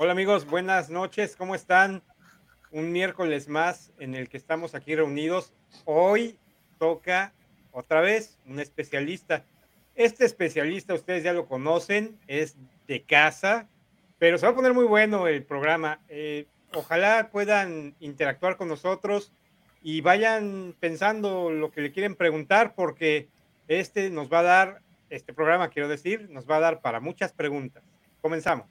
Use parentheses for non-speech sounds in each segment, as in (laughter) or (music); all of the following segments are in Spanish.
Hola amigos, buenas noches, ¿cómo están? Un miércoles más en el que estamos aquí reunidos. Hoy toca otra vez un especialista. Este especialista, ustedes ya lo conocen, es de casa, pero se va a poner muy bueno el programa. Eh, ojalá puedan interactuar con nosotros y vayan pensando lo que le quieren preguntar, porque este nos va a dar, este programa quiero decir, nos va a dar para muchas preguntas. Comenzamos.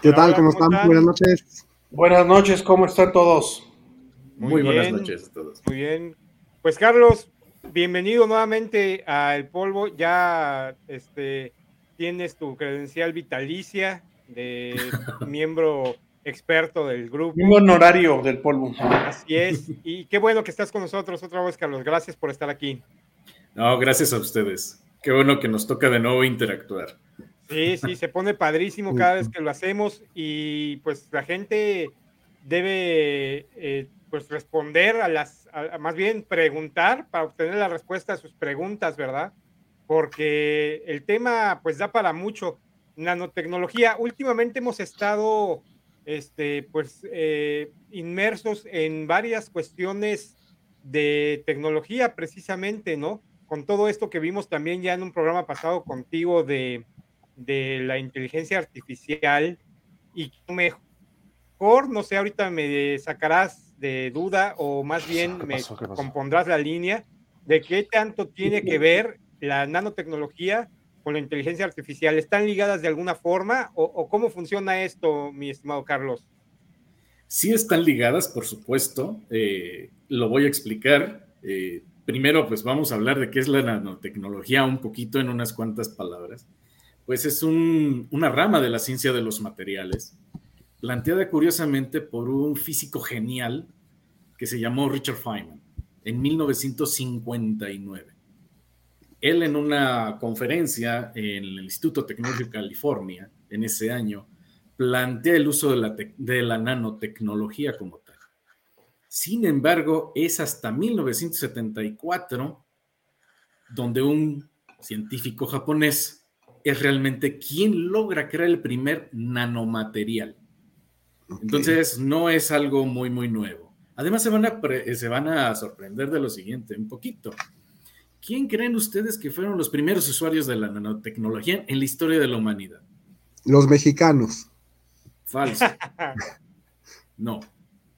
¿Qué tal? hola, ¿Cómo ¿cómo están? Buenas noches. Buenas noches, ¿cómo están todos? Muy, buenas bien, noches a todos. Muy bien. Pues Carlos, bienvenido nuevamente a El Polvo. Ya este, tienes tu credencial vitalicia de (laughs) miembro experto del grupo. Un honorario del polvo. Así es. Y qué bueno que estás con nosotros otra vez, Carlos. Gracias por estar aquí. No, gracias a ustedes. Qué bueno que nos toca de nuevo interactuar. Sí, sí, se pone padrísimo cada vez que lo hacemos y pues la gente debe eh, pues responder a las, más bien preguntar para obtener la respuesta a sus preguntas, ¿verdad? Porque el tema pues da para mucho. Nanotecnología, últimamente hemos estado este, pues eh, inmersos en varias cuestiones de tecnología precisamente, ¿no? Con todo esto que vimos también ya en un programa pasado contigo de, de la inteligencia artificial y mejor, no sé, ahorita me sacarás de duda o más bien ¿Qué me compondrás la línea de qué tanto tiene que ver la nanotecnología con la inteligencia artificial. ¿Están ligadas de alguna forma o, o cómo funciona esto, mi estimado Carlos? Sí están ligadas, por supuesto. eh, lo voy a explicar. Eh, primero, pues vamos a hablar de qué es la nanotecnología un poquito en unas cuantas palabras. Pues es un- una rama de la ciencia de los materiales, planteada curiosamente por un físico genial que se llamó Richard Feynman en 1959. Él en una conferencia en el Instituto Tecnológico de California en ese año plantea el uso de la nanotecnología como tal. Sin embargo, es hasta 1974 donde un científico japonés es realmente quien logra crear el primer nanomaterial. Entonces, no es algo muy, muy nuevo. Además, se van, a pre- se van a sorprender de lo siguiente, un poquito. ¿Quién creen ustedes que fueron los primeros usuarios de la nanotecnología en la historia de la humanidad? Los mexicanos. Falso. (laughs) No.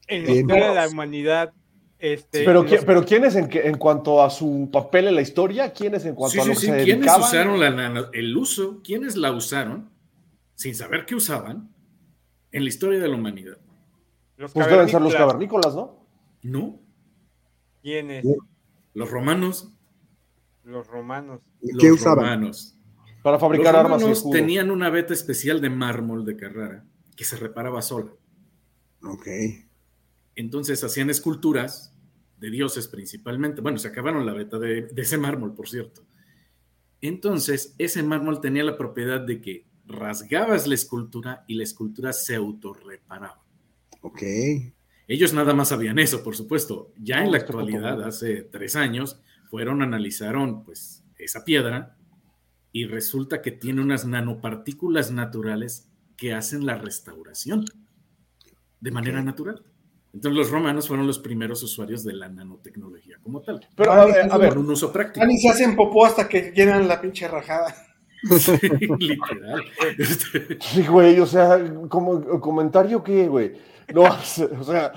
En la historia de la humanidad, este, Pero, los- ¿qui- pero ¿quiénes en, que- en cuanto a su papel en la historia? ¿Quiénes en cuanto Sí, a lo sí, que sí. se ¿Quiénes dedicaban? usaron la nano- el uso? ¿Quiénes la usaron sin saber qué usaban en la historia de la humanidad? los Pues deben ser los cavernícolas, ¿no? No. ¿Quiénes? Los romanos. Los romanos. ¿Qué los usaban? romanos. Para Los fabricar armas y romanos escudos. tenían una veta especial de mármol de Carrara que se reparaba sola. Ok. Entonces hacían esculturas de dioses principalmente. Bueno, se acabaron la beta de, de ese mármol, por cierto. Entonces, ese mármol tenía la propiedad de que rasgabas la escultura y la escultura se autorreparaba. Ok. Ellos nada más sabían eso, por supuesto. Ya en la poco actualidad, hace tres años, fueron, analizaron pues esa piedra y resulta que tiene unas nanopartículas naturales que hacen la restauración de manera natural. Entonces los romanos fueron los primeros usuarios de la nanotecnología como tal. Pero a ver, a ver, Con un uso práctico. Ah, ni se hacen popó hasta que llenan la pinche rajada. Sí, (laughs) literal. Sí, güey, o sea, como comentario que, güey. No, (laughs) o sea,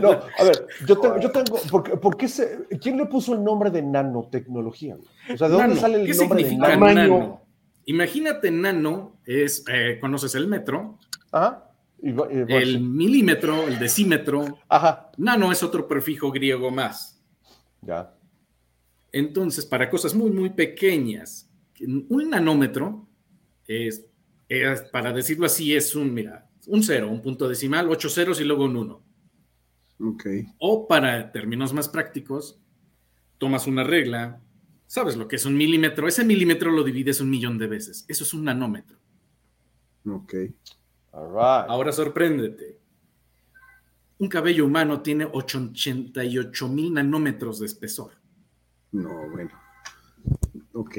no, a ver, yo tengo, yo tengo, ¿por, qué- por qué se, ¿quién le puso el nombre de nanotecnología? güey? O sea, ¿de dónde nano. sale el ¿Qué nombre de significa nano? Nano? Imagínate nano, es, eh, conoces el metro, Ajá. Y y el milímetro, el decímetro, Ajá. Nano es otro prefijo griego más. Ya. Entonces, para cosas muy, muy pequeñas, un nanómetro es, es, para decirlo así, es un, mira, un cero, un punto decimal, ocho ceros y luego un uno. Ok. O para términos más prácticos, tomas una regla, sabes lo que es un milímetro, ese milímetro lo divides un millón de veces, eso es un nanómetro. Ok. All right. Ahora sorpréndete. Un cabello humano tiene 88 mil nanómetros de espesor. No, bueno. Ok.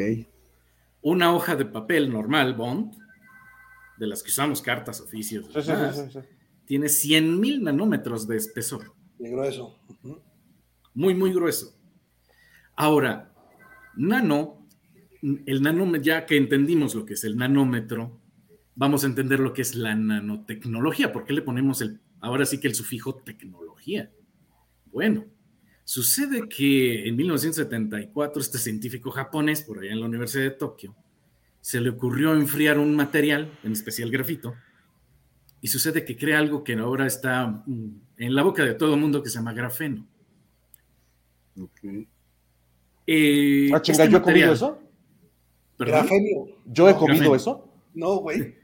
Una hoja de papel normal, Bond, de las que usamos cartas, oficios, Sí, sí, sí, demás, sí, sí. tiene 100 mil nanómetros de espesor. De grueso. Muy, muy grueso. Ahora, nano, el nanómetro, ya que entendimos lo que es el nanómetro, vamos a entender lo que es la nanotecnología. ¿Por qué le ponemos el, ahora sí que el sufijo tecnología? Bueno, sucede que en 1974 este científico japonés, por allá en la Universidad de Tokio, se le ocurrió enfriar un material, en especial grafito, y sucede que crea algo que ahora está mm, en la boca de todo el mundo que se llama grafeno. Ok. Eh, Ah, chinga, este ¿yo he comido eso? ¿Perdón? Grafenio. ¿Yo he comido grafeno. eso? No, güey.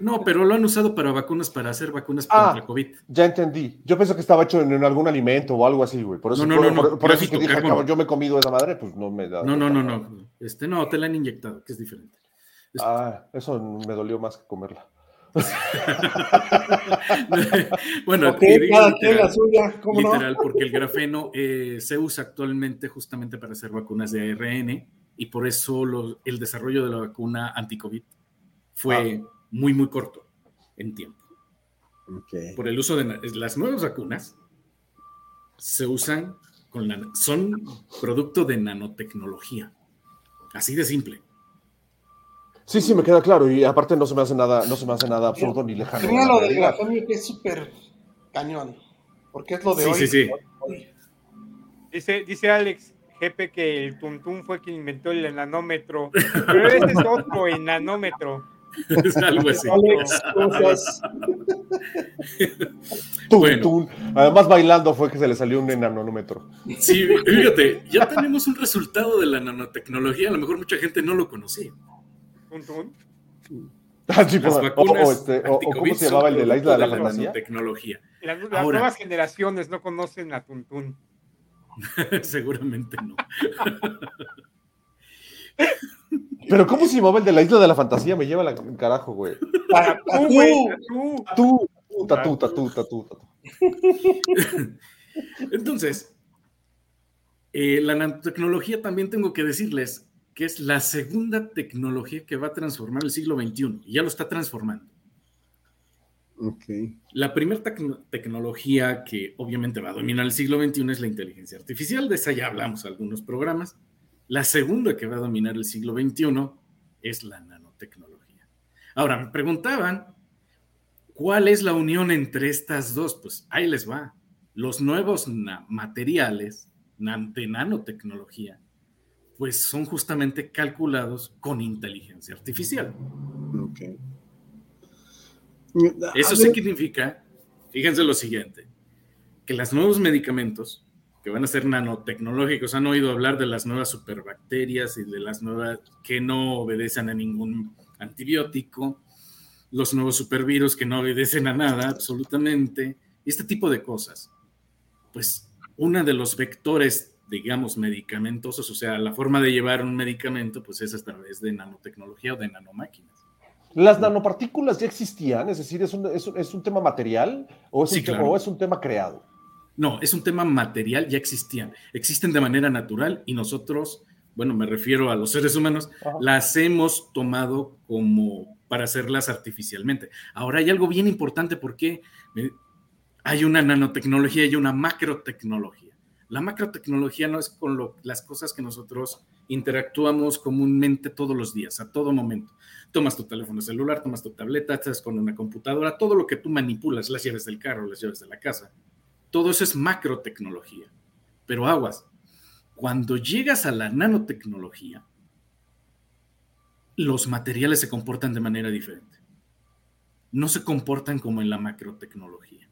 No, pero lo han usado para vacunas, para hacer vacunas Ah. contra COVID. Ya entendí. Yo pensé que estaba hecho en, en algún alimento o algo así, güey. Por eso, No, no, por, no, no, por- por eso es que dije, cabrón, yo me he comido esa madre, pues no me da. No, no, no, no. Este, no, te la han inyectado, que es diferente. Ah, eso me dolió más que comerla. (laughs) bueno, quien la literal, suya. ¿Cómo no? literal, porque el grafeno eh, se usa actualmente justamente para hacer vacunas de ARN y por eso lo- el desarrollo de la vacuna anti-COVID fue muy, muy corto en tiempo. Por el uso de las nuevas vacunas se usan con la, son producto de nanotecnología. Así de simple. Sí, sí, me queda claro. Y aparte no se me hace nada, no se me hace nada absurdo ni lejano. Tenía la lo del realidad. grafenio que es súper cañón. Porque es lo de Sí, hoy. sí, sí. Hoy. Dice, dice Alex Jepe que el Tuntún fue quien inventó el nanómetro. Pero ese es otro, el nanómetro. Es (laughs) algo así. (laughs) Además, bailando fue que se le salió un enanómetro. Sí, fíjate, ya tenemos un resultado de la nanotecnología. A lo mejor mucha gente no lo conocía. Tuntún. (laughs) Ah, sí, Las o- vacunas o, este, o- ¿cómo se llamaba el de la isla de la nanotecnología. Las, las Ahora. nuevas generaciones no conocen a Tuntún. Seguramente no. Pero ¿cómo se llamaba el de la isla de la fantasía? Me lleva la el carajo, güey. Tú, tú, güey, tú. Tatú, tatú, tatú, tatú, tatú. (laughs) Entonces, eh, la nanotecnología también tengo que decirles que es la segunda tecnología que va a transformar el siglo XXI y ya lo está transformando. Ok. La primera tecno- tecnología que obviamente va a dominar el siglo XXI es la inteligencia artificial, de esa ya hablamos en algunos programas. La segunda que va a dominar el siglo XXI es la nanotecnología. Ahora, me preguntaban, ¿cuál es la unión entre estas dos? Pues ahí les va. Los nuevos na- materiales de nanotecnología, pues son justamente calculados con inteligencia artificial. Ok. Eso significa, fíjense lo siguiente, que los nuevos medicamentos que van a ser nanotecnológicos, han oído hablar de las nuevas superbacterias y de las nuevas que no obedecen a ningún antibiótico, los nuevos supervirus que no obedecen a nada absolutamente, este tipo de cosas. Pues uno de los vectores, digamos, medicamentosos, o sea, la forma de llevar un medicamento, pues es a través de nanotecnología o de nanomáquinas. ¿Las nanopartículas ya existían? Es decir, ¿es un, es un- es un tema material o es, Sí, un, te- claro. o es un tema creado? No, es un tema material, ya existían. Existen de manera natural y nosotros, bueno, me refiero a los seres humanos, Ajá. las hemos tomado como para hacerlas artificialmente. Ahora hay algo bien importante porque eh, hay una nanotecnología y una macrotecnología. La macrotecnología no es con lo- las cosas que nosotros interactuamos comúnmente todos los días, a todo momento. Tomas tu teléfono celular, tomas tu tableta, estás con una computadora, todo lo que tú manipulas, las llaves del carro, las llaves de la casa, todo eso es macrotecnología. Pero aguas, cuando llegas a la nanotecnología, los materiales se comportan de manera diferente. No se comportan como en la macrotecnología.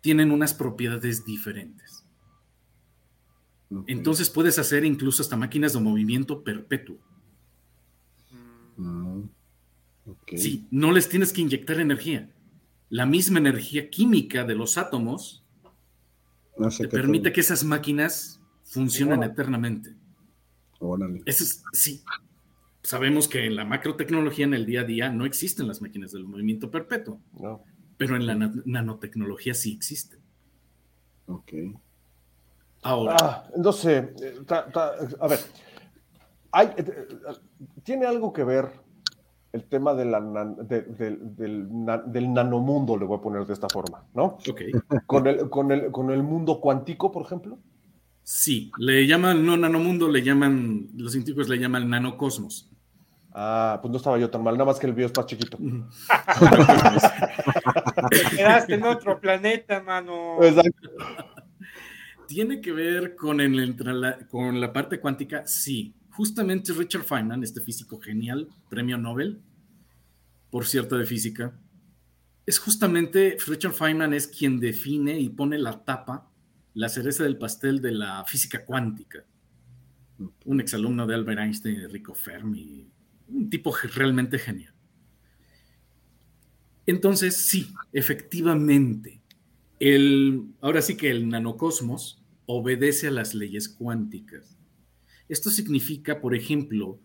Tienen unas propiedades diferentes. Entonces puedes hacer incluso hasta máquinas de movimiento perpetuo. Mm, Ok. Sí, no les tienes que inyectar energía. La misma energía química de los átomos No sé permite que esas máquinas funcionen eternamente. Órale. Eso es, sí. Sabemos que en la macrotecnología, en el día a día, no existen las máquinas del movimiento perpetuo, ¿no? pero en la na- nanotecnología sí existen. Ok. Ahora, Ah, entonces, eh, ta- ta- a ver, hay, eh, eh, tiene algo que ver el tema de la nan- de- del- del na- del nanomundo, le voy a poner de esta forma, ¿no? ok. (laughs) Con el, con el, con el mundo cuántico, por ejemplo. Sí, le llaman, no nanomundo, le llaman, los científicos le llaman nanocosmos. Ah, pues no estaba yo tan mal, nada más que el mío es más chiquito. (laughs) Te quedaste en otro planeta, mano. Exacto. ¿Tiene que ver con, el, con la parte cuántica? Sí. Justamente Richard Feynman, este físico genial, premio Nobel, por cierto, de física, es justamente, Richard Feynman es quien define y pone la tapa, la cereza del pastel de la física cuántica. Un exalumno de Albert Einstein, de Rico Fermi, un tipo realmente genial. Entonces, sí, efectivamente, el, ahora sí que el nanocosmos obedece a las leyes cuánticas. Esto significa, por ejemplo,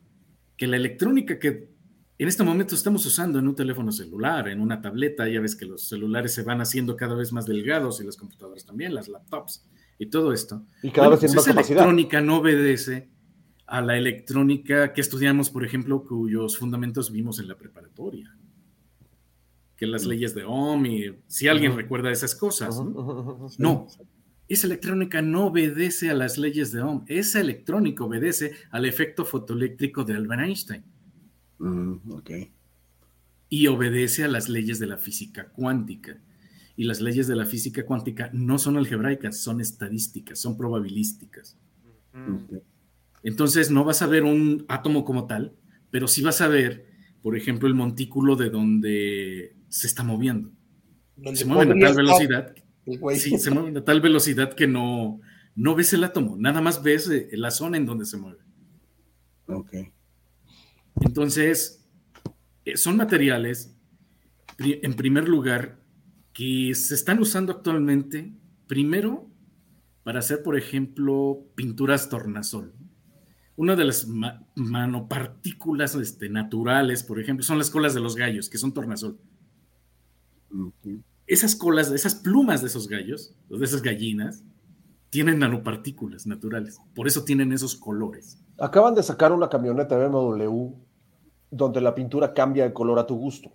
que la electrónica que en este momento estamos usando en un teléfono celular, en una tableta, ya ves que los celulares se van haciendo cada vez más delgados y las computadoras también, las laptops y todo esto. Y cada Bueno, vez pues más esa capacidad. electrónica no obedece a la electrónica que estudiamos, por ejemplo, cuyos fundamentos vimos en la preparatoria. Que las leyes de Ohm y si alguien recuerda esas cosas. ¿no? No, esa electrónica no obedece a las leyes de Ohm. Esa electrónica obedece al efecto fotoeléctrico de Albert Einstein Mm, ok. y obedece a las leyes de la física cuántica. Y las leyes de la física cuántica no son algebraicas, son estadísticas, son probabilísticas. Mm. Entonces no vas a ver un átomo como tal, pero sí vas a ver, por ejemplo, el montículo de donde se está moviendo. Donde Se mueve a tal velocidad el güey. Sí, se mueve a tal velocidad que no, no ves el átomo, nada más ves eh, la zona en donde se mueve. Ok. Entonces, eh, son materiales, en primer lugar, que se están usando actualmente, primero, para hacer, por ejemplo, pinturas tornasol. Una de las ma- manopartículas este, naturales, por ejemplo, son las colas de los gallos, que son tornasol. ok. Esas colas, esas plumas de esos gallos, de esas gallinas, tienen nanopartículas naturales. Por eso tienen esos colores. Acaban de sacar una camioneta BMW donde la pintura cambia de color a tu gusto.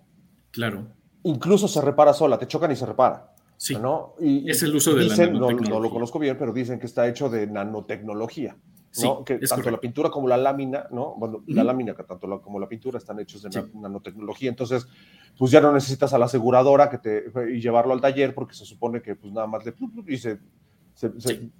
Claro. Incluso se repara sola, te chocan y se repara. Sí. ¿no? Y, Es el uso de la dicen, no- no, nanotecnología. lo conozco bien, pero dicen que está hecho de nanotecnología. Sí, ¿no? que tanto la pintura como la lámina, ¿no? Bueno, la lámina que tanto la- como la pintura están hechos de Sí. na- nanotecnología. Entonces, pues ya no necesitas a la aseguradora que te, y llevarlo al taller porque se supone que pues nada más le y se, se, se- Sí.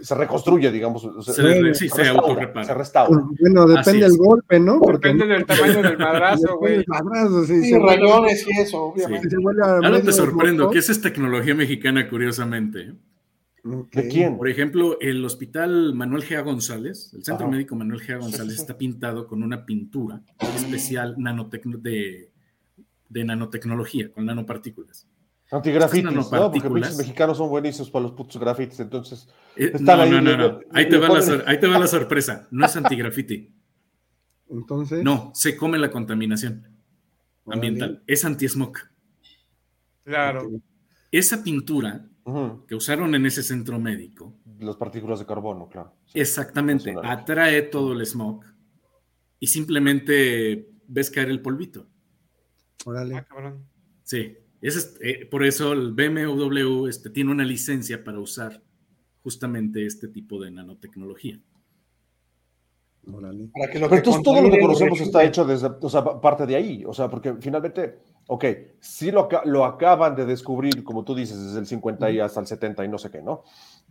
se reconstruye, digamos. Se re- sí, se restaura, autorrepara. Se restaura. Bueno, depende del golpe, ¿no? Porque Depende del tamaño del madrazo, güey. del madrazo, sí, Sí, se rayones y eso, obviamente. se a Ahora te sorprendo que esa es tecnología mexicana, curiosamente. ¿De quién? Por ejemplo, el hospital Manuel G. González, el Centro Ajá. Médico Manuel G. González, sí, sí. está pintado con una pintura especial nanotecno- de, de nanotecnología, con nanopartículas. Antigrafitis, ¿no? Porque pinches mexicanos son buenísimos para los putos grafitis, entonces. Eh, no, ahí, no, no, no. le- Ahí te, le va la, ponen- sor- ahí te va la sorpresa. No es antigrafiti. Entonces. No, se come la contaminación ambiental. Es anti-smog. Claro. Esa pintura Que usaron en ese centro médico, Las partículas de carbono, claro. Sí. exactamente, atrae todo el smog y simplemente ves caer el polvito. Órale. Ah, cabrón. Sí, es, eh, por eso el BMW este, tiene una licencia para usar justamente este tipo de nanotecnología. Órale. Para que lo Pero que entonces todo lo que conocemos está hecho desde, o sea, parte de ahí, o sea, porque finalmente, ok, sí lo, lo acaban de descubrir, como tú dices, desde el 50 y hasta el 70 y no sé qué, ¿no?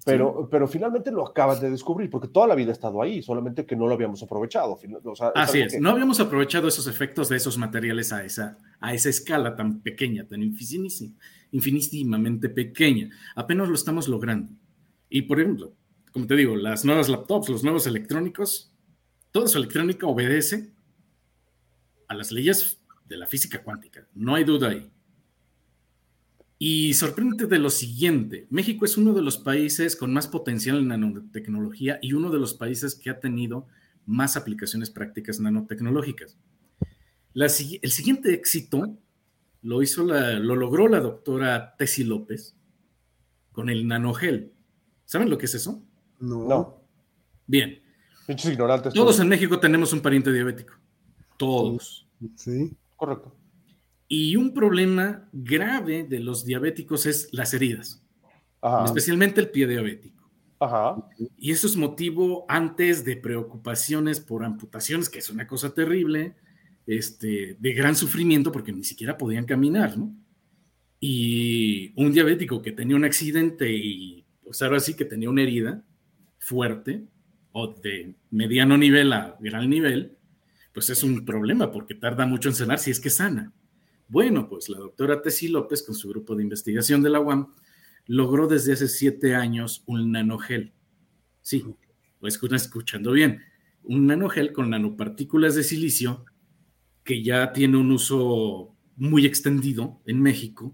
Pero, pero finalmente lo acaban de descubrir, porque toda la vida ha estado ahí, solamente que no lo habíamos aprovechado. o sea, Así es, que- no habíamos aprovechado esos efectos de esos materiales a esa, a esa escala tan pequeña, tan infinísima- infinísimamente pequeña. Apenas lo estamos logrando. Y por ejemplo, como te digo, las nuevas laptops, los nuevos electrónicos, toda su electrónica obedece a las leyes de la física cuántica, no hay duda ahí. Y sorprende de lo siguiente, México es uno de los países con más potencial en nanotecnología y uno de los países que ha tenido más aplicaciones prácticas nanotecnológicas. La el siguiente éxito lo, hizo la- lo logró la doctora Tessie López con el nanogel. ¿Saben lo que es eso? No. No, Bien, pinches ignorantes. todos todos. en México tenemos un pariente diabético. Todos. Sí. Correcto. Y un problema grave de los diabéticos es las heridas, Ajá. especialmente el pie diabético. Ajá. Y eso es motivo antes de preocupaciones por amputaciones, que es una cosa terrible, este, de gran sufrimiento porque ni siquiera podían caminar, ¿no? Y un diabético que tenía un accidente y, pues ahora sí que tenía una herida fuerte o de mediano nivel a gran nivel, pues es un problema porque tarda mucho en sanar si es que sana. Bueno, pues la doctora Tessie López con su grupo de investigación de la UAM logró desde hace siete años un nanogel. Sí, lo escuchando bien. Un nanogel con nanopartículas de silicio que ya tiene un uso muy extendido en México,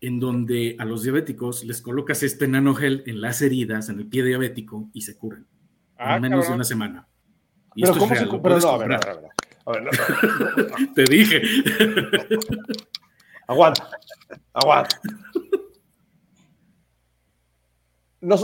en donde a los diabéticos les colocas este nanogel en las heridas, en el pie diabético, y se curan Ah, en menos de una semana. Y Pero ¿cómo se pero no, a ver, a ver, a ver. A ver, no. (laughs) Te dije. (laughs) Aguanta. Aguanta. No,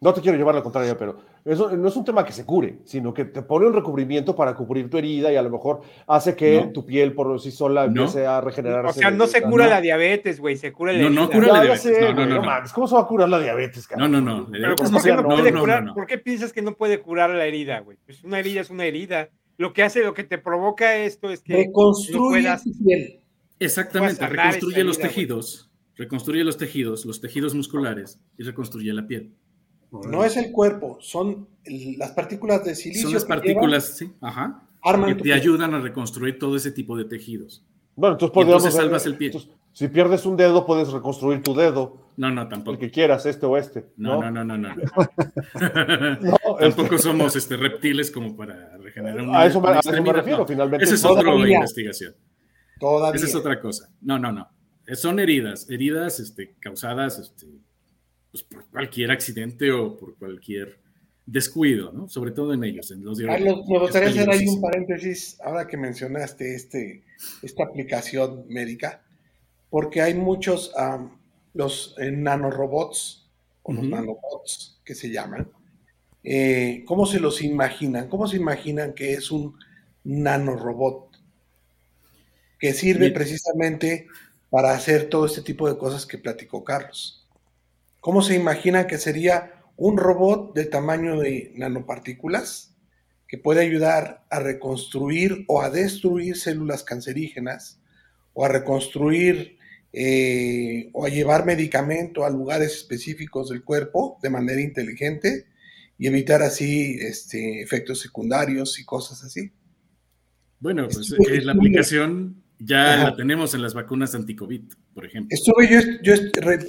no te quiero llevar la contraria, pero eso no es un tema que se cure, sino que te pone un recubrimiento para cubrir tu herida y a lo mejor hace que No. tu piel por sí sola No. empiece a regenerarse. O sea, no se No. cura No. la diabetes, güey, se cura la No, no cura la diabetes. sé, No, no, no, no, no. ¿cómo se va a curar la diabetes, No, cabrón? no, no. La Pero diabetes ¿por no qué no, no, puede no, curar? no, no. ¿Por qué piensas que no puede curar la herida, güey? Pues una herida es una herida. Lo que hace, lo que te provoca esto es que no Reconstruye puedas- tu piel. Exactamente, reconstruye los herida, güey. tejidos, reconstruye los tejidos, los tejidos musculares y reconstruye la piel. No es el cuerpo, son el- las partículas de silicio. Son las que partículas, sí, ajá, arman que te ayudan a reconstruir todo ese tipo de tejidos. Bueno, entonces Y entonces podríamos. salvas el pie. entonces, si pierdes un dedo, puedes reconstruir tu dedo, No, no, el tampoco. que quieras, este o este. No, No, no, no, no, no. No, (laughs) (laughs) Tampoco somos este, reptiles como para regenerar un A eso me, a eso me refiero, no. finalmente. Esa es otra investigación. Todavía. Esa es otra cosa. No, no, no. Son heridas, heridas este, causadas este, pues, por cualquier accidente o por cualquier descuido, ¿no? Sobre todo en ellos, en los. Carlos, me gustaría Es hacer ahí un paréntesis ahora que mencionaste este, esta aplicación médica, porque hay muchos, los eh, nanorobots, o los nanobots que se llaman. Eh, ¿Cómo se los imaginan? ¿Cómo se imaginan que es un nanorobot? Que sirve precisamente para hacer todo este tipo de cosas que platicó Carlos. ¿Cómo se imaginan que sería un robot de tamaño de nanopartículas que puede ayudar a reconstruir o a destruir células cancerígenas o a reconstruir eh, o a llevar medicamento a lugares específicos del cuerpo de manera inteligente y evitar así este, efectos secundarios y cosas así? Bueno, pues Estuve- eh, la aplicación ya Ajá. la tenemos en las vacunas anti-COVID, por ejemplo. Estuve yo,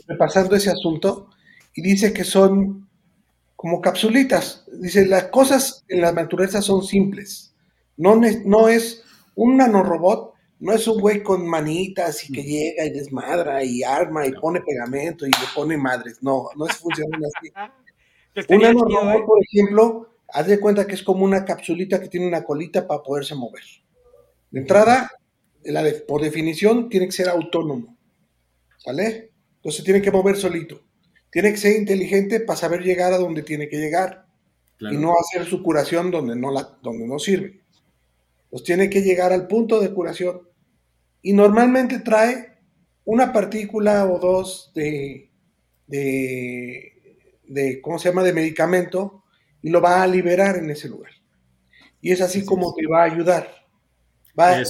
repasando ese asunto y dice que son como capsulitas. Dice, las cosas en la naturaleza son simples. No, no es un nanorobot, no es un güey con manitas y que llega y desmadra y arma y pone pegamento y le pone madres. No, no es funcionan así. Que (laughs) Un estaría chido, nanorobot, ¿eh? por ejemplo, haz de cuenta que es como una capsulita que tiene una colita para poderse mover. De entrada, la de- por definición, tiene que ser autónomo. ¿Sale? Entonces tiene que mover solito. Tiene que ser inteligente para saber llegar a donde tiene que llegar Claro. y no hacer su curación donde no, la, donde no sirve. Pues tiene que llegar al punto de curación. Y normalmente trae una partícula o dos de, de, de, ¿cómo se llama?, de medicamento y lo va a liberar en ese lugar. Y es así como es. te va a ayudar. Va, a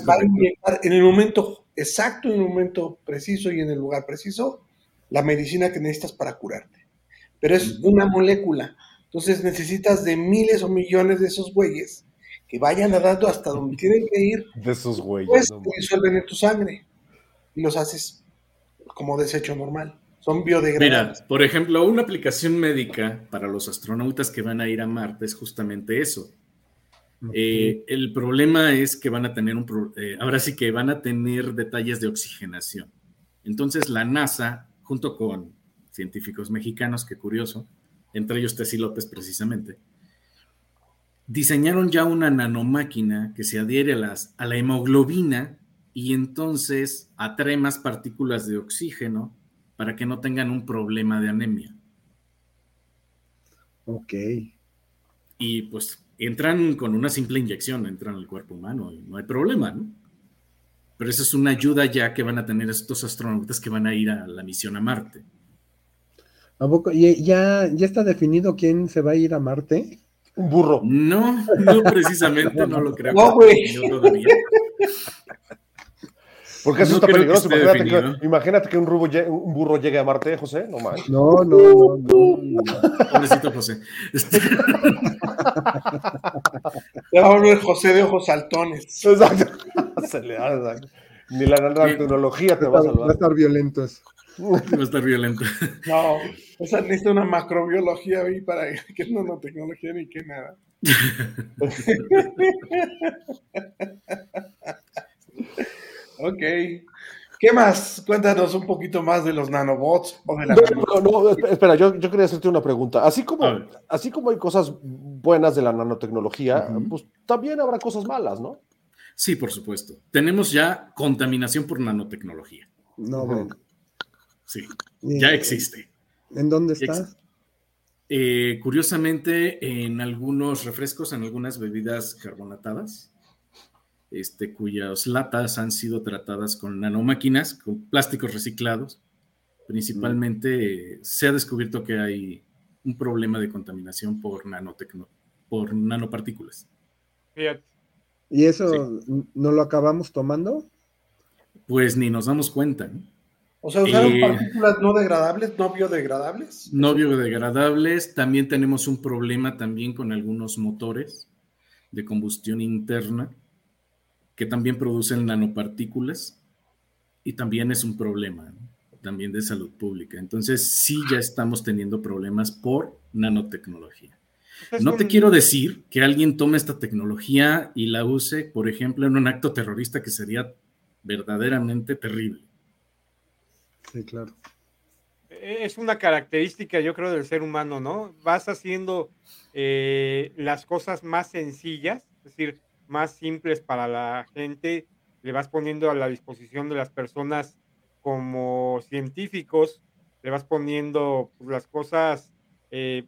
en el momento exacto, en el momento preciso y en el lugar preciso la medicina que necesitas para curarte. Pero es una molécula. Entonces necesitas de miles o millones de esos güeyes que vayan nadando hasta donde (laughs) tienen que ir, De esos güeyes. pues no disuelven en tu sangre y los haces como desecho normal. Son Mira, biodegradables. por ejemplo, una aplicación médica para los astronautas que van a ir a Marte es justamente eso. Eh, el problema es que van a tener un, pro- eh, ahora sí que van a tener detalles de oxigenación. Entonces la NASA, junto con científicos mexicanos, qué curioso, entre ellos Tessie López precisamente, diseñaron ya una nanomáquina que se adhiere a, las, a la hemoglobina y entonces atrae más partículas de oxígeno para que no tengan un problema de anemia. Ok. Y pues entran con una simple inyección, entran al cuerpo humano y no hay problema, ¿no? Pero eso es una ayuda ya que van a tener estos astronautas que van a ir a la misión a Marte. ¿A poco? ¿Y ya, ya está definido quién se va a ir a Marte? Un burro. No, no precisamente, no lo creo. (laughs) No, güey. Porque eso No está peligroso. Imagínate que, definido. imagínate que un, rubo un burro llegue a Marte, José. No manches. No, no, no, no. Pobrecito José. (laughs) Se va a volver José de ojos saltones. Exacto. (laughs) Se le da, exacto. Ni la nanotecnología te va a Va a salvar. estar violento eso. va a estar violento. No, esa necesita una macrobiología ahí para que no nanotecnología ni que nada. (laughs) ok. ¿Qué más? Cuéntanos un poquito más de los nanobots o de la No, no, no, esp- espera, yo, yo quería hacerte una pregunta. Así como, así como hay cosas buenas de la nanotecnología, pues también habrá cosas malas, ¿no? Sí, por supuesto. Tenemos ya contaminación por nanotecnología. No, Ujú. bueno. Sí, Y- ya existe. ¿En dónde Ya está? existe. Eh, curiosamente, en algunos refrescos, en algunas bebidas carbonatadas, este, cuyas latas han sido tratadas con nanomáquinas, con plásticos reciclados, principalmente se ha descubierto que hay un problema de contaminación por, nanotecno- por nanopartículas. Fíjate. ¿Y eso no lo acabamos tomando? Pues ni nos damos cuenta. ¿no? O sea, usaron Eh. partículas no degradables, no biodegradables. No biodegradables, también tenemos un problema también con algunos motores de combustión interna que también producen nanopartículas y también es un problema ¿no? también de salud pública. Entonces sí ya estamos teniendo problemas por nanotecnología. No te un- quiero decir que alguien tome esta tecnología y la use, por ejemplo, en un acto terrorista que sería verdaderamente terrible. Sí, claro. es una característica, yo creo, del ser humano, ¿no? Vas haciendo eh, las cosas más sencillas, es decir, más simples para la gente, le vas poniendo a la disposición de las personas como científicos, le vas poniendo pues, las cosas, eh,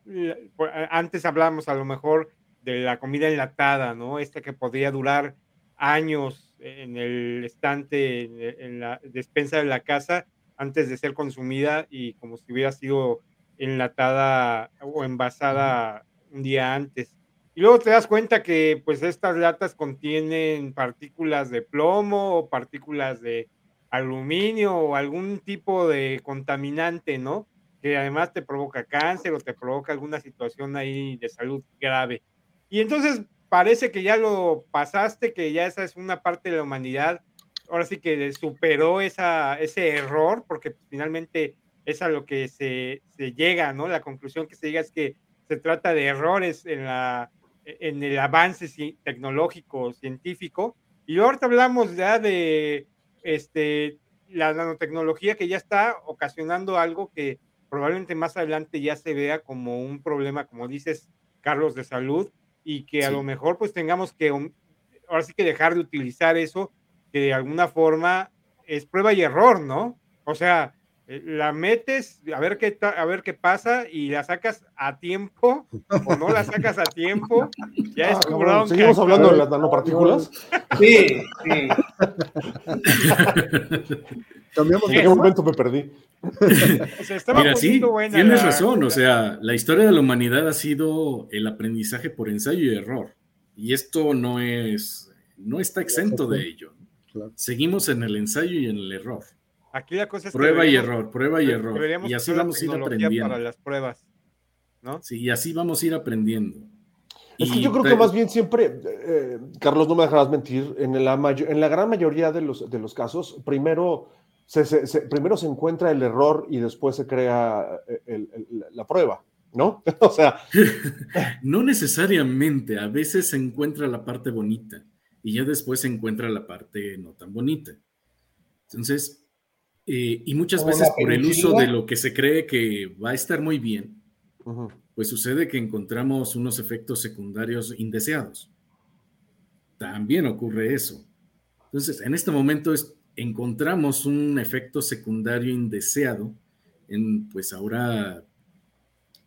antes hablábamos a lo mejor de la comida enlatada, ¿no? Esta que podría durar años en el estante, en la despensa de la casa, antes de ser consumida y como si hubiera sido enlatada o envasada un día antes. Y luego te das cuenta que pues estas latas contienen partículas de plomo o partículas de aluminio o algún tipo de contaminante, ¿no? Que además te provoca cáncer o te provoca alguna situación ahí de salud grave. Y entonces parece que ya lo pasaste, que ya esa es una parte de la humanidad ahora sí que superó esa, ese error, porque finalmente es a lo que se, se, llega, ¿no? La conclusión que se llega es que se trata de errores en, la, en el avance tecnológico, científico. Y ahorita hablamos ya de este, la nanotecnología que ya está ocasionando algo que probablemente más adelante ya se vea como un problema, como dices, Carlos, de salud, y que a sí. lo mejor pues tengamos que, ahora sí que dejar de utilizar eso que de alguna forma es prueba y error, ¿no? O sea, la metes a ver qué a ver qué pasa y la sacas a tiempo o no la sacas a tiempo, ya es Ah, cabrón. ¿Seguimos hablando de las nanopartículas? Sí, sí. (laughs) Cambiamos ¿En de qué momento me perdí? (laughs) Estaba Mira, sí, buena tienes la- razón. O sea, la historia de la humanidad ha sido el aprendizaje por ensayo y error. Y esto no es, no está exento de ello. Claro. Seguimos en el ensayo y en el error. Aquí la cosa es que Prueba y error, prueba y error. Y así vamos a ir aprendiendo. para las pruebas, ¿no? Sí, y así vamos a ir aprendiendo. Es que Y yo creo que más bien siempre, eh, Carlos, no me dejarás mentir, en la, en la gran mayoría de los, de los casos, primero se, se- se- primero se encuentra el error y después se crea eh, el- el- la prueba. ¿no? (laughs) o sea, (laughs) No necesariamente, a veces se encuentra la parte bonita y ya después se encuentra la parte no tan bonita. Entonces, eh, y muchas Como veces por el uso de lo que se cree que va a estar muy bien, pues sucede que encontramos unos efectos secundarios indeseados. También ocurre eso. Entonces, en este momento es- encontramos un efecto secundario indeseado en, pues ahora,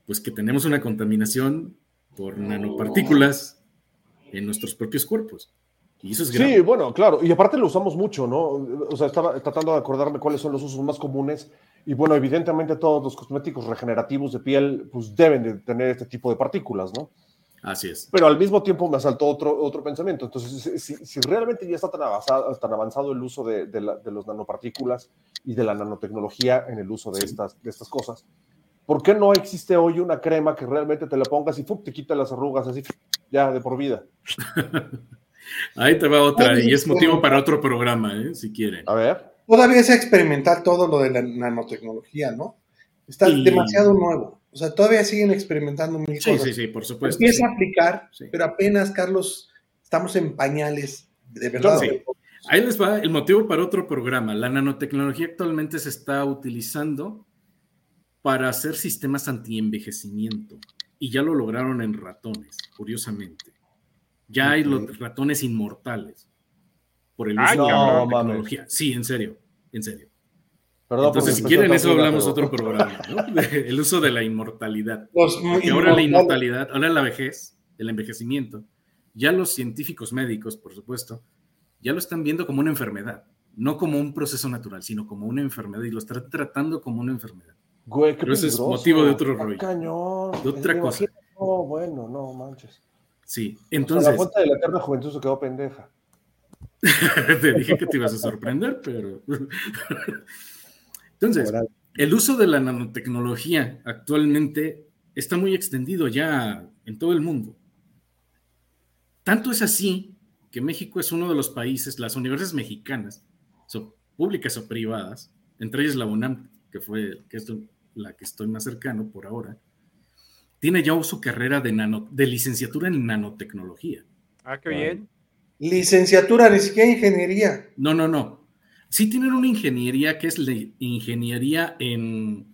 pues que tenemos una contaminación por nanopartículas en nuestros propios cuerpos. Y eso es grave. Sí, bueno, claro. Y aparte lo usamos mucho, ¿no? O sea, estaba tratando de acordarme cuáles son los usos más comunes. Y bueno, evidentemente todos los cosméticos regenerativos de piel, pues deben de tener este tipo de partículas, ¿no? Así es. Pero al mismo tiempo me asaltó otro, otro pensamiento. Entonces, si, si realmente ya está tan avanzado, tan avanzado el uso de, de, la- de los nanopartículas y de la nanotecnología en el uso de, Sí. estas, de estas cosas, ¿por qué no existe hoy una crema que realmente te la pongas y ¡fup! te quita las arrugas así, ya de por vida? (laughs) Ahí te va otra, y es sí. motivo para otro programa, ¿eh? si quieren. A ver. Todavía es experimentar todo lo de la nanotecnología, ¿no? Está Y- demasiado nuevo. O sea, todavía siguen experimentando mil Sí, cosas. sí, sí, por supuesto. Empieza sí. a aplicar, Sí. pero apenas, Carlos, estamos en pañales, de verdad. Sí. Ahí les va el motivo para otro programa. La nanotecnología actualmente se está utilizando para hacer sistemas anti-envejecimiento y ya lo lograron en ratones, curiosamente. Ya hay los ratones inmortales por el uso Ay, de la cabrón. nanotecnología. Sí, en serio, en serio. Perdón Entonces, si quieren eso hablamos ruda, otro programa, ¿no? (laughs) el uso de la inmortalidad. Porque ahora la inmortalidad, ahora la vejez, el envejecimiento, ya los científicos médicos, por supuesto, ya lo están viendo como una enfermedad, no como un proceso natural, sino como una enfermedad y lo están tratando como una enfermedad. Güey, qué Pero ese es motivo de otro rollo. Cañón. De otra cosa. No, bueno, no manches. Sí, Entonces, la fuente de la eterna juventud se quedó pendeja. (laughs) te dije que te ibas a sorprender, pero... (laughs) Entonces, el uso de la nanotecnología actualmente está muy extendido ya en todo el mundo. Tanto es así que México es uno de los países, las universidades mexicanas, so- públicas o privadas, entre ellas la UNAM, que fue que es la que estoy más cercano por ahora, tiene ya su carrera de, nano- de licenciatura en nanotecnología. Ah, qué bien. Licenciatura, ni siquiera ingeniería. No, no, no. Sí tienen una ingeniería que es la ingeniería en,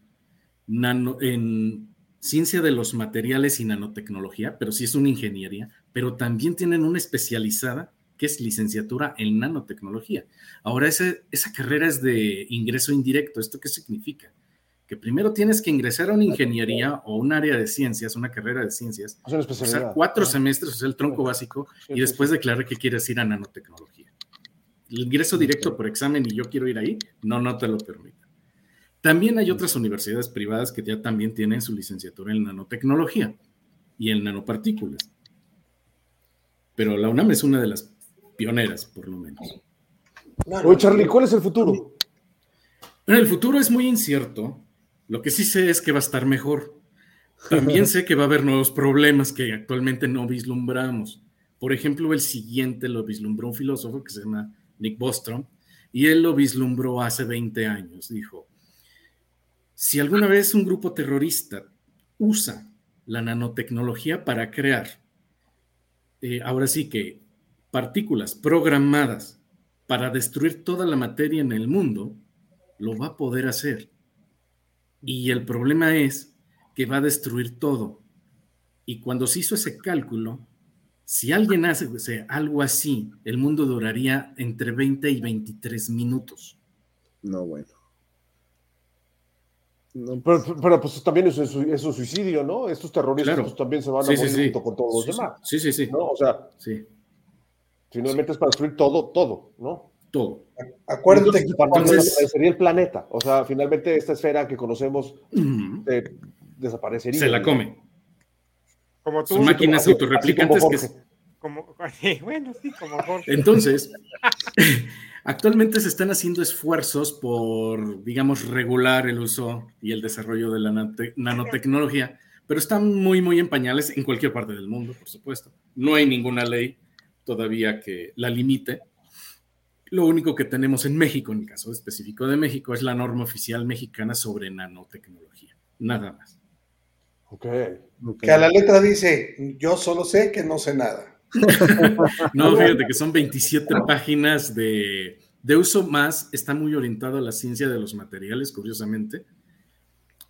nano, en ciencia de los materiales y nanotecnología, pero sí es una ingeniería, pero también tienen una especializada que es licenciatura en nanotecnología. Ahora, ese, esa carrera es de ingreso indirecto. ¿Esto qué significa? Que primero tienes que ingresar a una ingeniería o un área de ciencias, una carrera de ciencias, o sea, especialidad. cuatro Ah, semestres, o sea, el tronco básico, sí, y sí, después sí. declarar que quieres ir a nanotecnología. El ingreso directo por examen y yo quiero ir ahí, no, no te lo permite. También hay otras universidades privadas que ya también tienen su licenciatura en nanotecnología y en nanopartículas. Pero la UNAM es una de las pioneras, por lo menos. No, Oye, Charlie, ¿cuál es el futuro? El futuro es muy incierto. Lo que sí sé es que va a estar mejor. También (laughs) sé que va a haber nuevos problemas que actualmente no vislumbramos. Por ejemplo, el siguiente lo vislumbró un filósofo que se llama Nick Bostrom, y él lo vislumbró hace 20 años. Dijo, si alguna vez un grupo terrorista usa la nanotecnología para crear, eh, ahora sí que partículas programadas para destruir toda la materia en el mundo, lo va a poder hacer. Y el problema es que va a destruir todo. Y cuando se hizo ese cálculo, si alguien hace o sea, algo así, el mundo duraría entre 20 y 23 minutos. No, bueno. No, Pero, pero, pues también es, es, es un suicidio, ¿no? Estos terroristas Claro. pues, también se van a Sí, morir sí. junto con todos los demás, Sí, sí, sí. ¿no? O sea, Sí, finalmente es para destruir todo, todo, ¿no? Todo. Acuérdate Entonces, que para cuando- entonces- sería el planeta. O sea, finalmente esta esfera que conocemos eh, desaparecería. Se la come. Como tú. Son máquinas así- así autorreplicantes como que, Jorge. (laughs) Como, sí, bueno, sí, como Jorge. Entonces, (laughs) actualmente se están haciendo esfuerzos por, digamos, regular el uso y el desarrollo de la nanote- nanotecnología, pero están muy, muy en pañales en cualquier parte del mundo, por supuesto. No hay ninguna ley todavía que la limite. Lo único que tenemos en México, en el caso específico de México, es la norma oficial mexicana sobre nanotecnología. Nada más. Ok. Ok. Que a la letra dice, yo solo sé que no sé nada. (laughs) No, fíjate que son 27 páginas de, de uso más, está muy orientado a la ciencia de los materiales, curiosamente.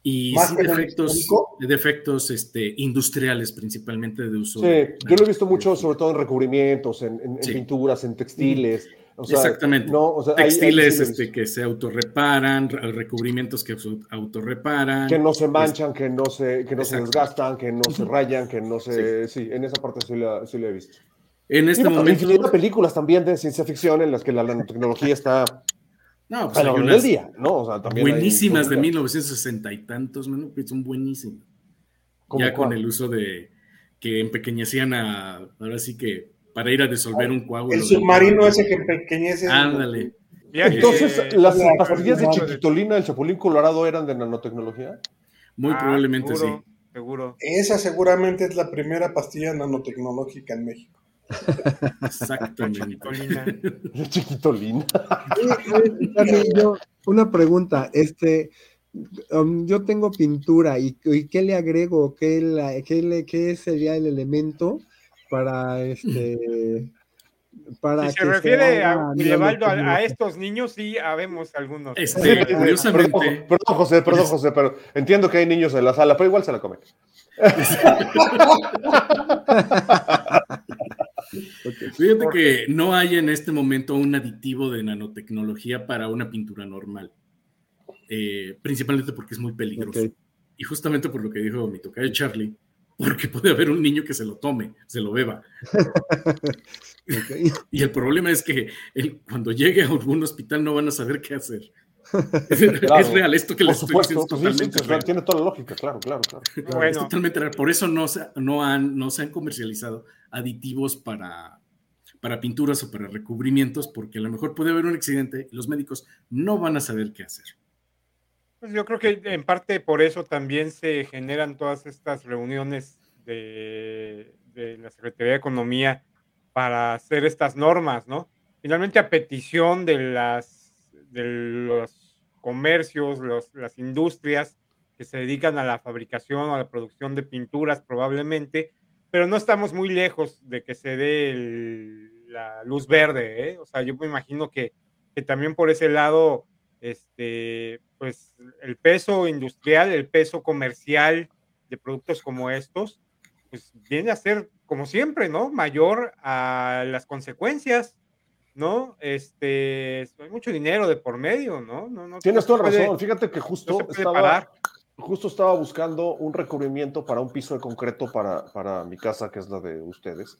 Y sí, defectos, defectos este, industriales, principalmente de uso. Sí, de- yo lo he visto mucho, sobre todo en recubrimientos, en, en- en Sí. pinturas, en textiles. O sea, Exactamente. No, o sea, Textiles este, que se autorreparan, re- recubrimientos que se autorreparan. que no se manchan, que no se, que no se desgastan, que no se rayan, que no se... Sí, en esa parte sí la, sí la he visto. En este Y momento. infinidad películas también de ciencia ficción en las que la nanotecnología está No, pues a hay unas día, ¿no? O sea, también hay- buenísimas de 1960 y tantos, son buenísimas. ¿Cómo Ya con el uso de que empequeñecían a, ahora sí que para ir a disolver un coágulo. El submarino ese que empequeñece. Ándale. Entonces, eh, las la pastillas de chiquitolina del Chapulín Colorado eran de nanotecnología. Muy ah, probablemente seguro, sí. Seguro. Esa seguramente es la primera pastilla nanotecnológica en México. Exactamente. Chiquitolina. (laughs) Chiquitolina. Yo, una pregunta, este, um, yo tengo pintura y, y ¿qué le agrego? ¿Qué, la- qué, le- qué sería el elemento para este, para Si se refiere a Guillebaldo a, estos niños, sí, habemos algunos. Este, Perdón, curiosamente, perdón, José, perdón, José, pero entiendo que hay niños en la sala, pero igual se la comen. (laughs) fíjate que no hay en este momento un aditivo de nanotecnología para una pintura normal. Eh, principalmente porque es muy peligroso. Y justamente por lo que dijo mi tocayo Charlie, porque puede haber un niño que se lo tome, se lo beba. (laughs) Y el problema es que él, cuando llegue a algún hospital no van a saber qué hacer. (laughs) Es, Claro. es real, esto que les estoy diciendo es sí, sí, totalmente real. tiene toda la lógica, claro, claro, claro. (laughs) Es totalmente real. Por eso no se, no han, no se han comercializado aditivos para, para pinturas o para recubrimientos, porque a lo mejor puede haber un accidente y los médicos no van a saber qué hacer. Pues yo creo que en parte por eso también se generan todas estas reuniones de, la Secretaría de Economía para hacer estas normas, ¿no? Finalmente a petición de las de los comercios, las industrias que se dedican a la fabricación o a la producción de pinturas probablemente, pero no estamos muy lejos de que se dé la luz verde, ¿eh? O sea, yo me imagino que, que también por ese lado, este, pues el peso industrial, el peso comercial de productos como estos, pues viene a ser, como siempre, ¿no? Mayor a las consecuencias, ¿no? Este, hay mucho dinero de por medio, ¿no? no, no Tienes toda puede- razón. Fíjate que justo estaba, parar. justo estaba buscando un recubrimiento para un piso de concreto para, para mi casa, que es la de ustedes.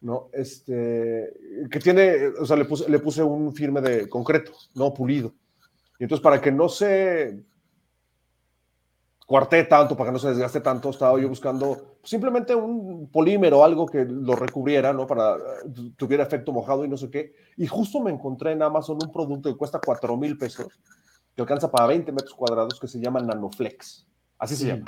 ¿No? Este, que tiene, o sea, le puse, le puse un firme de concreto, no pulido. Y entonces, para que no se cuartee tanto, para que no se desgaste tanto, estaba yo buscando simplemente un polímero, algo que lo recubriera, ¿no? Para eh, tuviera efecto mojado y no sé qué. Y justo me encontré en Amazon un producto que cuesta 4 mil pesos, que alcanza para 20 metros cuadrados, que se llama Nanoflex. Así se llama.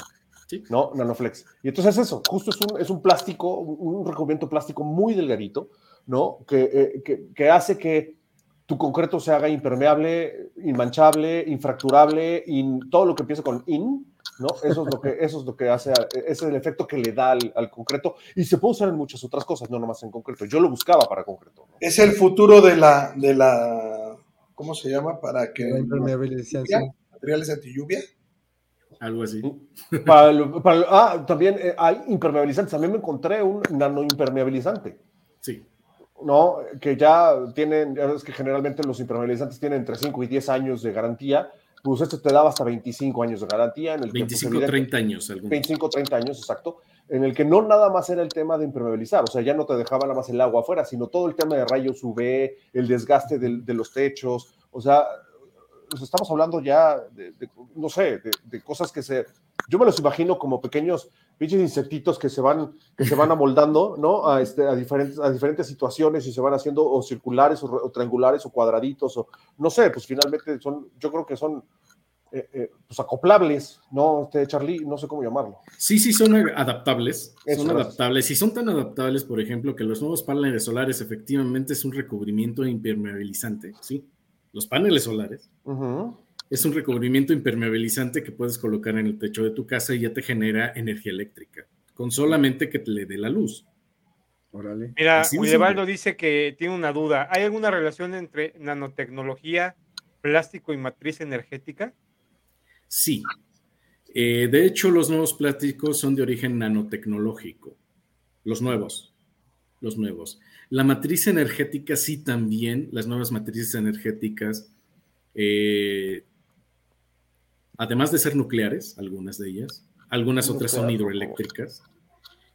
Sí. ¿no? Nanoflex. Y entonces es eso, justo es un, es un plástico, un un recubrimiento plástico muy delgadito, ¿no? Que, eh, que, que hace que tu concreto se haga impermeable, inmanchable, infracturable, y todo lo que empieza con in, ¿no? Eso es lo que, eso es lo que hace, ese es el efecto que le da al, al concreto, y se puede usar en muchas otras cosas, no nomás en concreto. Yo lo buscaba para concreto. ¿no? Es el futuro de la, de la, ¿cómo se llama? Para que La impermeabilización. materiales anti lluvia. Algo así. Para lo- para lo- ah, también eh, hay impermeabilizantes. También me encontré un nanoimpermeabilizante. Sí. ¿No? Que ya tienen, ya ves que generalmente los impermeabilizantes tienen entre 5 y 10 años de garantía, pues este te daba hasta 25 años de garantía, en el que, pues, 25, evidente- 30 años. algunos. 25, 30 años, exacto, en el que no nada más era el tema de impermeabilizar, o sea, ya no te dejaba nada más el agua afuera, sino todo el tema de rayos UV, el desgaste del- de, los techos, o sea, pues estamos hablando ya de, de, no sé, de, de cosas que se, yo me los imagino como pequeños pinches insectitos que se van, que se van amoldando, ¿no? A, este, a, diferentes, a diferentes situaciones y se van haciendo o circulares o, re- o triangulares o cuadraditos o no sé, pues finalmente son, yo creo que son eh, eh, pues acoplables, ¿no? Este, Charlie, no sé cómo llamarlo. Sí, sí, son adaptables. Eso, son gracias. adaptables. Y son tan adaptables, por ejemplo, que los nuevos paneles solares efectivamente es un recubrimiento impermeabilizante. Sí. Los paneles solares. Es un recubrimiento impermeabilizante que puedes colocar en el techo de tu casa y ya te genera energía eléctrica, con solamente que te le dé la luz. Órale. Mira, simple. dice que tiene una duda. ¿Hay alguna relación entre nanotecnología, plástico y matriz energética? Sí. Eh, de hecho, los nuevos plásticos son de origen nanotecnológico. Los nuevos. Los nuevos. La matriz energética sí también, las nuevas matrices energéticas, eh, además de ser nucleares, algunas de ellas, algunas otras son hidroeléctricas,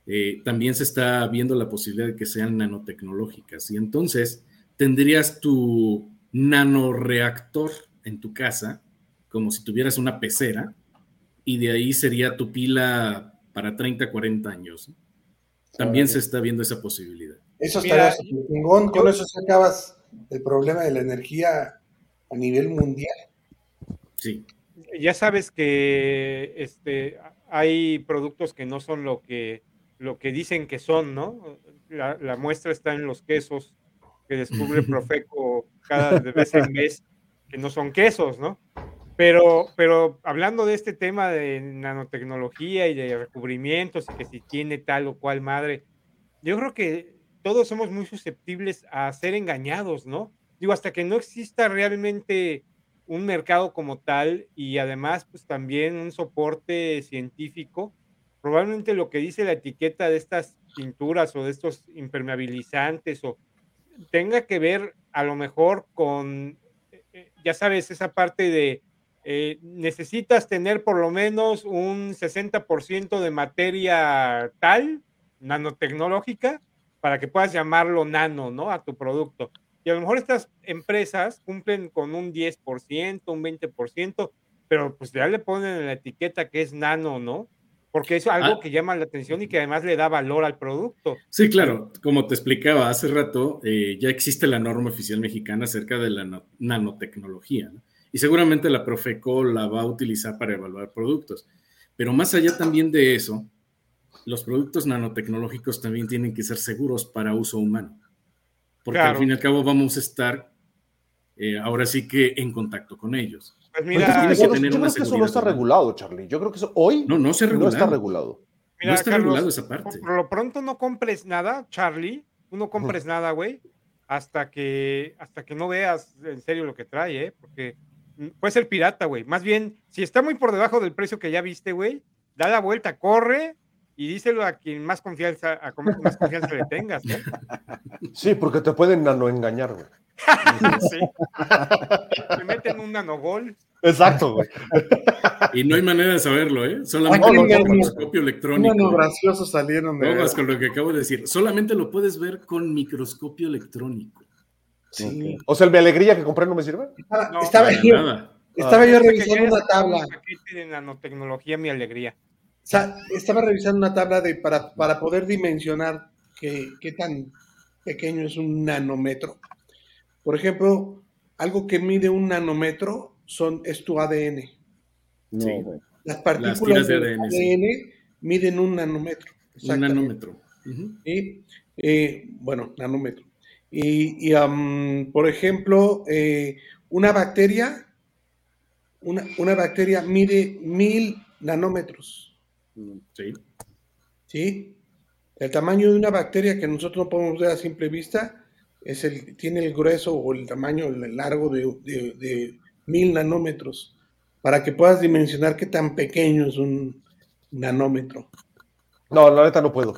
eh, también se está viendo la posibilidad de que sean nanotecnológicas. Y entonces tendrías tu nanoreactor en tu casa, como si tuvieras una pecera, y de ahí sería tu pila para 30, 40 años. También se está viendo esa posibilidad. Eso estaría chingón. Con eso sacabas el problema de la energía a nivel mundial. Sí. Ya sabes que este, hay productos que no son lo que, lo que dicen que son, ¿no? La, la muestra está en los quesos que descubre Profeco cada vez en vez que no son quesos, ¿no? Pero, pero hablando de este tema de nanotecnología y de recubrimientos y que si tiene tal o cual madre, yo creo que todos somos muy susceptibles a ser engañados, ¿no? Digo, hasta que no exista realmente un mercado como tal y además pues también un soporte científico, probablemente lo que dice la etiqueta de estas pinturas o de estos impermeabilizantes o tenga que ver a lo mejor con, eh, eh, ya sabes, esa parte de eh, necesitas tener por lo menos un 60% de materia tal, nanotecnológica, para que puedas llamarlo nano, ¿no? A tu producto. Y a lo mejor estas empresas cumplen con un 10%, un 20%, pero pues ya le ponen en la etiqueta que es nano, ¿no? Porque es algo Ah. que llama la atención y que además le da valor al producto. Sí, claro. Como te explicaba hace rato, eh, ya existe la norma oficial mexicana acerca de la no- nanotecnología. ¿no? Y seguramente la Profeco la va a utilizar para evaluar productos. Pero más allá también de eso, los productos nanotecnológicos también tienen que ser seguros para uso humano. Porque Claro. al fin y al cabo vamos a estar eh, ahora sí que en contacto con ellos. Pues Pero mira, que yo, tener yo una creo que eso no está regulado, Charlie. Yo creo que eso hoy No, no se no está regulado. mira, no está Carlos, regulado esa parte. por, lo pronto no compres nada, Charlie. Tú no compres nada, güey, hasta que, hasta que no veas en serio lo que trae, ¿eh? Porque puede ser pirata, güey. Más bien, si está muy por debajo del precio que ya viste, güey, da la vuelta, corre y díselo a quien más confianza, a quien más confianza le tengas, ¿eh? Sí, porque te pueden nanoengañar, güey. (laughs) Sí. Te meten un nanogol. Exacto, güey. Y no hay manera de saberlo, ¿eh? Solamente con un microscopio electrónico. Unos graciosos salieron de Aguas con lo que acabo de decir. Solamente lo puedes ver con microscopio electrónico. Sí. O sea, el mi alegría que compré no me sirve. Estaba, No, estaba yo, nada. estaba yo Parece que revisando una tabla. un paquete de nanotecnología, mi alegría. O sea, estaba revisando una tabla de para, para poder dimensionar qué, qué tan pequeño es un nanómetro. Por ejemplo, algo que mide un nanómetro son, es tu ADN. No, Sí. Las tiras partículas de ADN, ADN, sí. miden un nanómetro. Un nanómetro. Eh, bueno, nanómetro. Y, y, am, por ejemplo, eh, una bacteria, una, una bacteria mide mil nanómetros. Sí. ¿sí? El tamaño de una bacteria que nosotros no podemos ver a simple vista es el, tiene el grueso o el tamaño el largo de, de- de mil nanómetros para que puedas dimensionar qué tan pequeño es un nanómetro. No, la neta no puedo.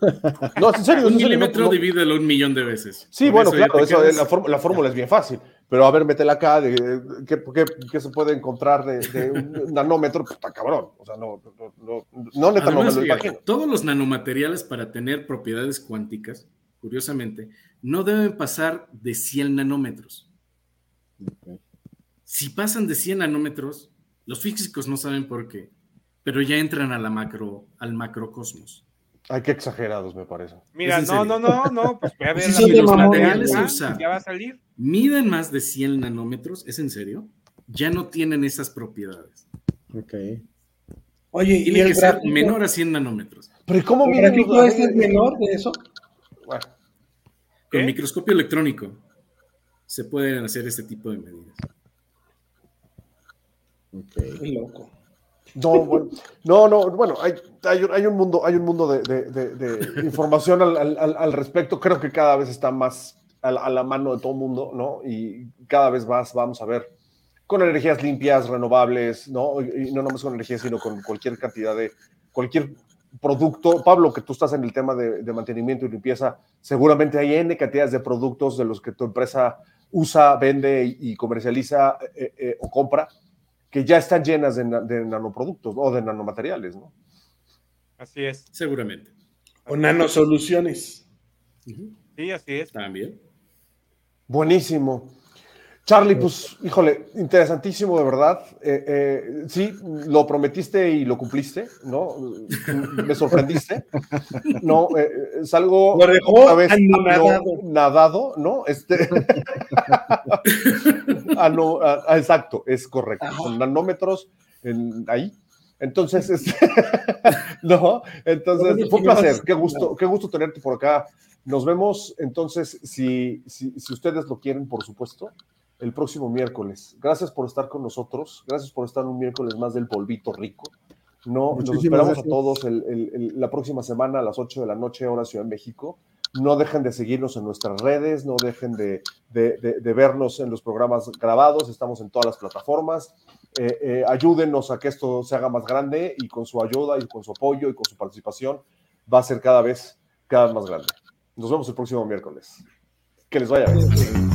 (laughs) No, es en serio. Un serio, no- milímetro no- divídelo un millón de veces. Sí, bueno, eso claro, eso, quedas- la, fórmula- la fórmula es bien fácil. Pero a ver, métela acá, de, de- ¿qué, qué- qué se puede encontrar de, de un (laughs) nanómetro? Pues está cabrón. O sea, no, no, no, no, neta, no me Además, lo imagino. todos los nanomateriales para tener propiedades cuánticas, curiosamente, no deben pasar de 100 nanómetros. Si pasan de 100 nanómetros, los físicos no saben por qué, pero ya entran a la macro, al macrocosmos. Ay, qué exagerados me parece. Mira, ¿Es en no, no, no, no, pues ve a ver película los materiales Ant-Man, usa. ya va a salir. Miden más de 100 nanómetros, ¿es en serio? Ya no tienen esas propiedades. Ok. Oye, y Tiene el que ser gráfico, menor a 100 nanómetros. Pero ¿y cómo ¿el miden gráfico es menor de eso? Bueno, Con ¿Qué? microscopio electrónico se pueden hacer este tipo de medidas. Qué loco. No, bueno, no, no, bueno, hay, hay, hay un mundo, hay un mundo de, de- de- de (laughs) información al, al- al- al respecto. Creo que cada vez está más a la, a la mano de todo el mundo, ¿no? Y cada vez más vamos a ver con energías limpias, renovables, ¿no? Y, no nomás con energía, sino con cualquier cantidad de, cualquier producto. Pablo, que tú estás en el tema de, de mantenimiento y limpieza, seguramente hay N cantidades de productos de los que tu empresa usa, vende y, y comercializa eh, eh, o compra que ya están llenas de, na- de nanoproductos ¿no? o de nanomateriales, ¿no? Así es. Seguramente. O nanosoluciones. Sí, así es. También. Buenísimo. Charlie, pues, híjole, interesantísimo de verdad. Eh, eh, sí, lo prometiste y lo cumpliste, ¿no? Me sorprendiste. No, eh, es algo Lo dejó anonadado. no- nadado, ¿no? Este. Ah, no, ah, ah, exacto, es correcto. Ajá. Con nanómetros en- ahí. Entonces, este, (laughs) no, entonces fue un placer, qué gusto, qué gusto tenerte por acá. Nos vemos entonces, si, si, si ustedes lo quieren, por supuesto, el próximo miércoles. Gracias por estar con nosotros, gracias por estar un miércoles más del polvito rico. No, nos esperamos gracias. a todos el- el- el- la próxima semana a las 8 de la noche, hora Ciudad de México. No dejen de seguirnos en nuestras redes, no dejen de, de- de- de vernos en los programas grabados, estamos en todas las plataformas. Eh, eh, ayúdenos a que esto se haga más grande y con su ayuda y con su apoyo y con su participación va a ser cada vez, cada vez más grande. Nos vemos el próximo miércoles. Que les vaya bien.